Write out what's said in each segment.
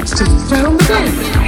Just throw film the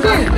Let's go!